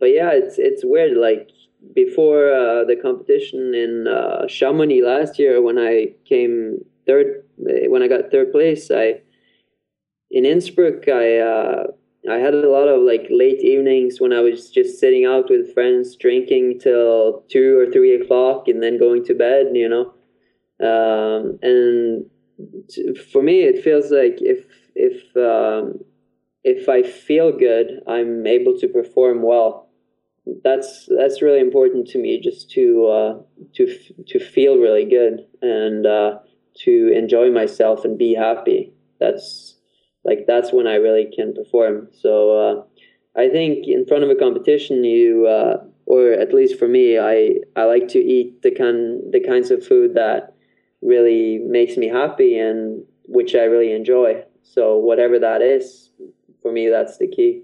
but yeah, it's it's weird. Like before uh, the competition in uh, Chamonix last year, when I came third, when I got third place, I in Innsbruck, I uh, I had a lot of like late evenings when I was just sitting out with friends, drinking till two or three o'clock, and then going to bed. You know, um, and for me, it feels like if if um, if I feel good, I'm able to perform well. That's that's really important to me, just to uh, to to feel really good and uh, to enjoy myself and be happy. That's like that's when I really can perform. So uh, I think in front of a competition, you uh, or at least for me, I I like to eat the kind the kinds of food that really makes me happy and which I really enjoy. So whatever that is, for me, that's the key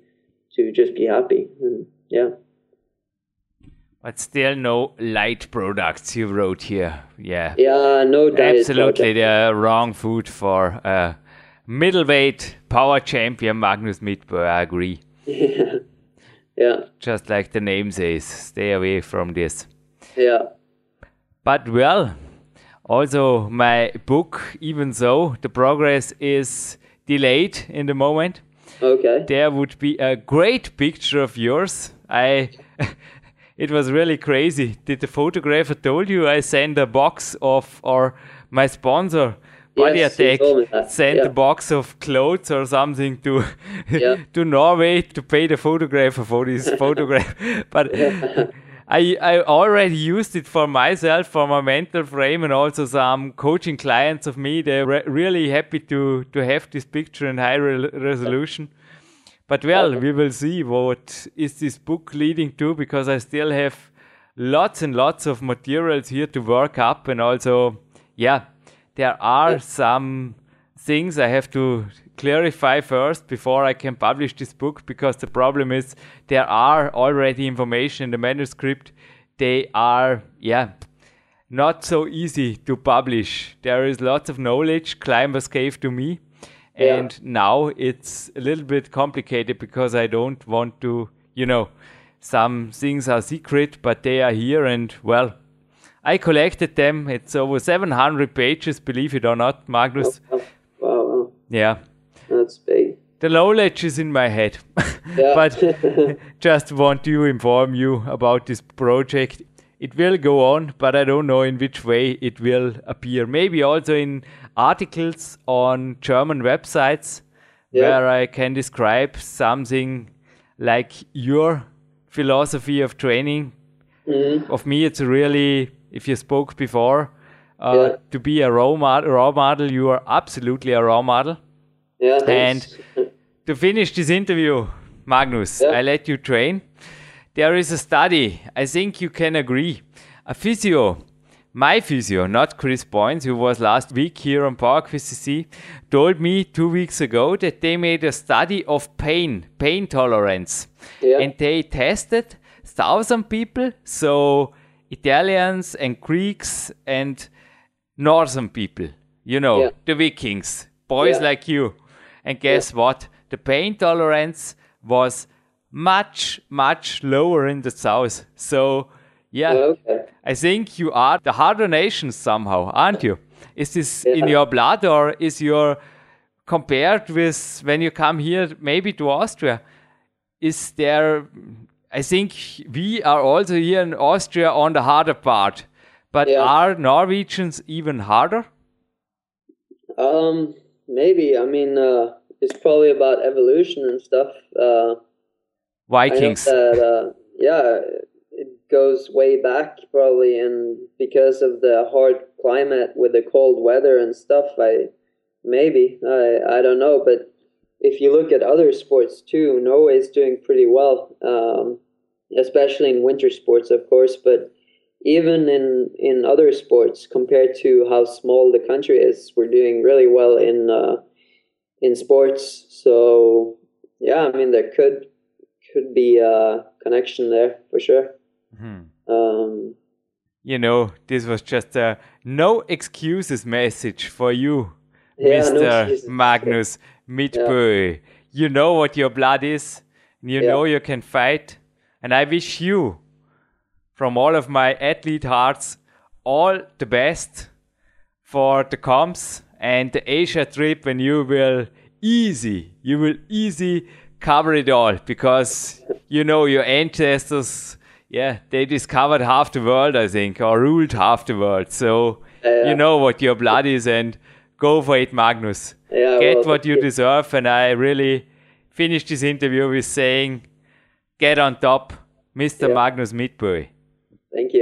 to just be happy. And yeah. But still, no light products you wrote here. Yeah. Yeah, no diet. Absolutely, the wrong food for uh, middleweight power champion Magnus Midtbø. I agree. Yeah. (laughs) yeah. Just like the name says, stay away from this. Yeah. But well, also my book, even though the progress is delayed in the moment, okay, there would be a great picture of yours. I. (laughs) it was really crazy. Did the photographer told you I sent a box of or my sponsor Body yes, Attack sent yeah. a box of clothes or something to (laughs) yeah. (laughs) to Norway to pay the photographer for this (laughs) photograph. But I I already used it for myself for my mental frame and also some coaching clients of me. They're re really happy to to have this picture in high re resolution. But well, okay. we will see what is this book leading to because I still have lots and lots of materials here to work up and also yeah there are some things I have to clarify first before I can publish this book because the problem is there are already information in the manuscript they are, yeah, not so easy to publish. There is lots of knowledge climbers gave to me. Yeah. And now it's a little bit complicated because I don't want to, you know, some things are secret, but they are here. And well, I collected them. It's over 700 pages, believe it or not, Magnus. Wow, wow, wow. Yeah. that's big. The knowledge is in my head. (laughs) Yeah. but (laughs) just want to inform you about this project. It will go on, but I don't know in which way it will appear. Maybe also in articles on German websites Yeah. where I can describe something like your philosophy of training. Mhm. Of me, it's really, if you spoke before, uh, Yeah. to be a role model, raw model, you are absolutely a role model Yeah, thanks. (laughs) to finish this interview, Magnus, Yeah. I let you train. There is a study, I think you can agree. A physio, my physio, not Chris Boynes, who was last week here on Park CC, told me two weeks ago that they made a study of pain, pain tolerance. Yeah. And they tested thousand people, so Italians and Greeks and northern people, you know, Yeah. the Vikings, boys Yeah. like you. And guess what? The pain tolerance was much, much lower in the south. So, yeah, oh, okay. I think you are the harder nation somehow, aren't you? Is this in your blood or is your compared with when you come here maybe to Austria? Is there I think we are also here in Austria on the harder part. But Yeah. are Norwegians even harder? Um, maybe. I mean, uh, it's probably about evolution and stuff. Uh, Vikings. that, uh, yeah, it goes way back probably, and because of the hard climate with the cold weather and stuff, I maybe I I don't know, but if you look at other sports too, Norway's doing pretty well, um, especially in winter sports, of course, but. Even in, in other sports, compared to how small the country is, we're doing really well in uh, in sports. So yeah, I mean there could could be a connection there for sure. Hmm. Um, You know, this was just a no excuses message for you, yeah, no Mr. Magnus Midtbø. You know what your blood is, and you Yeah. know you can fight. And I wish you, from all of my athlete hearts, all the best for the comps and the Asia trip when you will easy, you will easy cover it all because (laughs) you know your ancestors, yeah, they discovered half the world, I think, or ruled half the world. So Yeah. you know what your blood is and go for it, Magnus. Yeah, Get well, what you deserve. And I really finished this interview with saying, get on top, Mr. Yeah. Magnus Midtbø. Thank you.